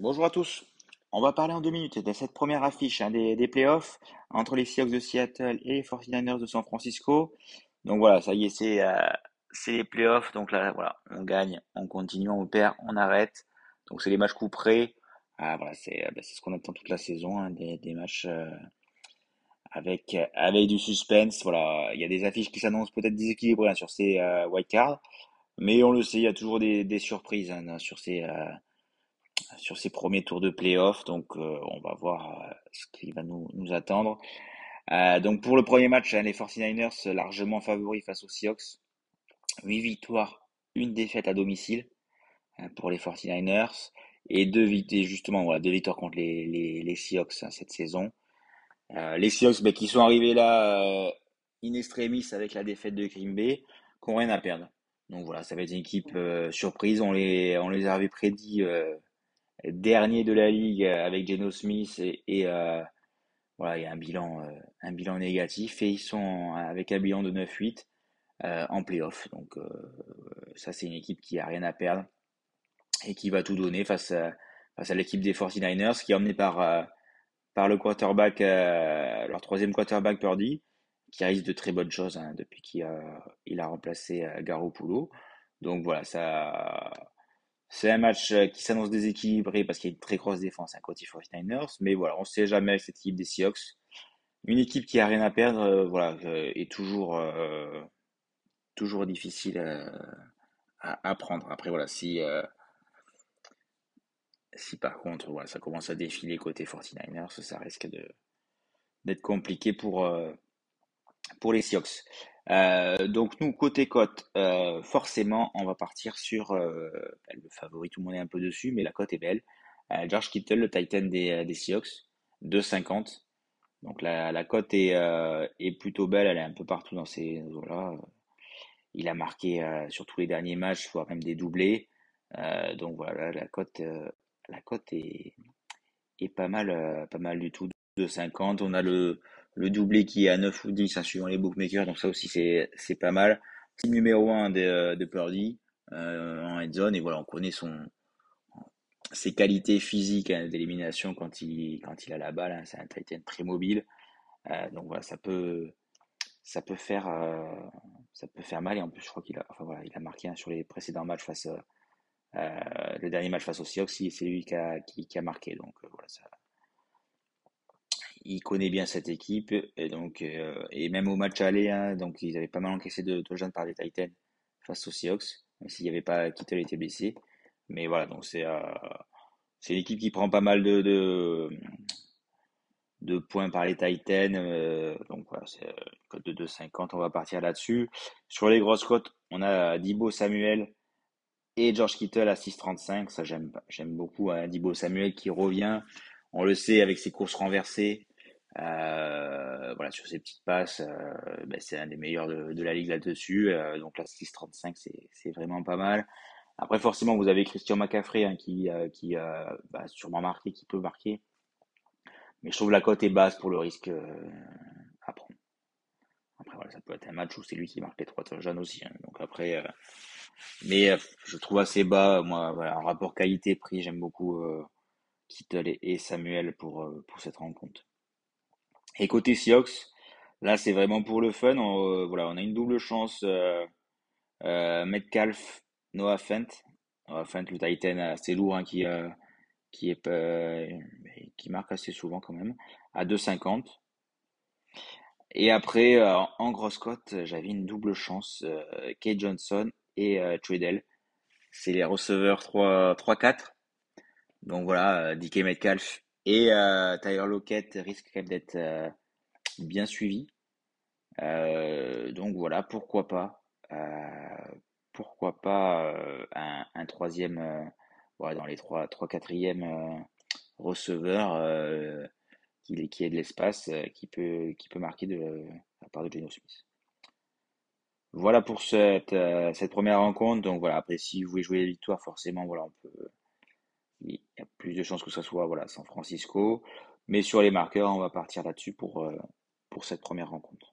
Bonjour à tous. On va parler en deux minutes de cette première affiche hein, des, des playoffs entre les Seahawks de Seattle et les 49ers de San Francisco. Donc voilà, ça y est, c'est euh, les playoffs. Donc là, voilà, on gagne, on continue, on perd, on arrête. Donc c'est les matchs couperés. Ah, voilà, c'est bah, c'est ce qu'on attend toute la saison, hein, des, des matchs euh, avec avec du suspense. Voilà, il y a des affiches qui s'annoncent peut-être déséquilibrées hein, sur ces euh, white cards, mais on le sait, il y a toujours des, des surprises sur ces euh, sur ces premiers tours de playoffs. Donc euh, on va voir euh, ce qui va nous, nous attendre. Euh, donc pour le premier match, hein, les 49ers largement favoris face aux Seahawks. 8 victoires, une défaite à domicile hein, pour les 49ers et deux victoires justement voilà deux victoires contre les, les, Seahawks hein, cette saison. Les Seahawks ben, qui sont arrivés là in extremis avec la défaite de Green Bay, qui n'ont rien à perdre. Donc voilà, ça va être une équipe surprise. On les on les avait prédit dernier de la ligue avec Geno Smith et, et voilà il y a un bilan un bilan négatif et ils sont avec un bilan de 9-8 en playoff. Donc ça c'est une équipe qui a rien à perdre et qui va tout donner face à, face à l'équipe des 49ers qui est emmenée par, euh, par le quarterback, euh, leur troisième quarterback Purdy, qui risque de très bonnes choses hein, depuis qu'il a, il a remplacé euh, Garoppolo. Donc voilà, ça, c'est un match qui s'annonce déséquilibré parce qu'il y a une très grosse défense à côté 49ers, mais voilà, on ne sait jamais avec cette équipe des Seahawks. Une équipe qui a rien à perdre, voilà, est toujours, toujours difficile à, prendre. Après voilà, si si par contre voilà, ça commence à défiler côté 49ers, ça risque d'être compliqué pour, euh, pour les Seahawks. Euh, donc nous, côté cote, euh, forcément, on va partir sur euh, le favori, tout le monde est un peu dessus, mais la cote est belle. George Kittle, le Titan des, Seahawks, 2,50. Donc la, la cote est, est plutôt belle, elle est un peu partout dans ces eaux-là. Il a marqué sur tous les derniers matchs, voire même des doublés. donc voilà, la cote la cote est, est pas mal, pas mal du tout. De 50. On a le, le doublé qui est à 9 ou 10, hein, suivant les bookmakers. Donc ça aussi, c'est, pas mal. Team numéro 1 de, de Purdy euh, en head zone. Et voilà, on connaît son, ses qualités physiques hein, d'élimination quand il, quand il a la balle. Hein. C'est un Titan très mobile. Euh, donc voilà, ça peut, ça peut faire, euh, ça peut faire mal. Et en plus, je crois qu'il a, enfin voilà, il a marqué sur les précédents matchs face euh, le dernier match face aux Seahawks, c'est lui qui a, qui, qui a marqué. Donc voilà, ça, il connaît bien cette équipe et donc euh, et même au match aller, hein, donc ils avaient pas mal encaissé de jeunes par les Titans face aux Seahawks, même s'il n'y avait pas Kittle était blessé. Mais voilà, donc c'est euh, c'est une équipe qui prend pas mal de de, points par les Titans. Euh, donc voilà, c'est code de 2,50. On va partir là-dessus. Sur les grosses cotes, on a Dibo Samuel et George Kittle à 6,35. Ça, j'aime, j'aime beaucoup. Hein. Dibo Samuel qui revient. On le sait avec ses courses renversées. Euh, voilà, sur ses petites passes, euh, ben, c'est un des meilleurs de, la ligue là-dessus. Euh, donc là, 6,35, c'est, vraiment pas mal. Après, forcément, vous avez Christian McCaffrey hein, qui, euh, qui euh, bah, sûrement marqué, qui peut marquer. Mais je trouve la cote est basse pour le risque euh, à prendre. Après, voilà, ça peut être un match où c'est lui qui marque les trois touchdowns aussi. Hein. Donc après, mais je trouve assez bas. Moi, voilà, un rapport qualité-prix, j'aime beaucoup Kittle et, et Samuel pour, pour cette rencontre. Et côté Seahawks, là, c'est vraiment pour le fun. On, euh, voilà, on a une double chance. Euh, euh, Metcalf, Noah Fent. Noah Fent, le Titan assez lourd, hein, qui, qui, marque assez souvent quand même, à 2,50. Et après, en grosse cote, j'avais une double chance. Euh, Kate Johnson et euh. C'est les receveurs 3-4. Donc voilà, DK Metcalf et euh, Tyler Lockett quand même d'être euh, bien suivis. Euh, donc voilà, pourquoi pas. Pourquoi pas un, troisième, euh, dans les trois, trois quatrièmes receveurs qui, qui ait de l'espace, qui peut, qui peut marquer de, à part de Geno Smith. Voilà pour cette, cette première rencontre. Donc voilà, après si vous voulez jouer la victoire, forcément, voilà, on peut, il y a plus de chances que ce soit voilà, San Francisco. Mais sur les marqueurs, on va partir là-dessus pour, euh, pour cette première rencontre.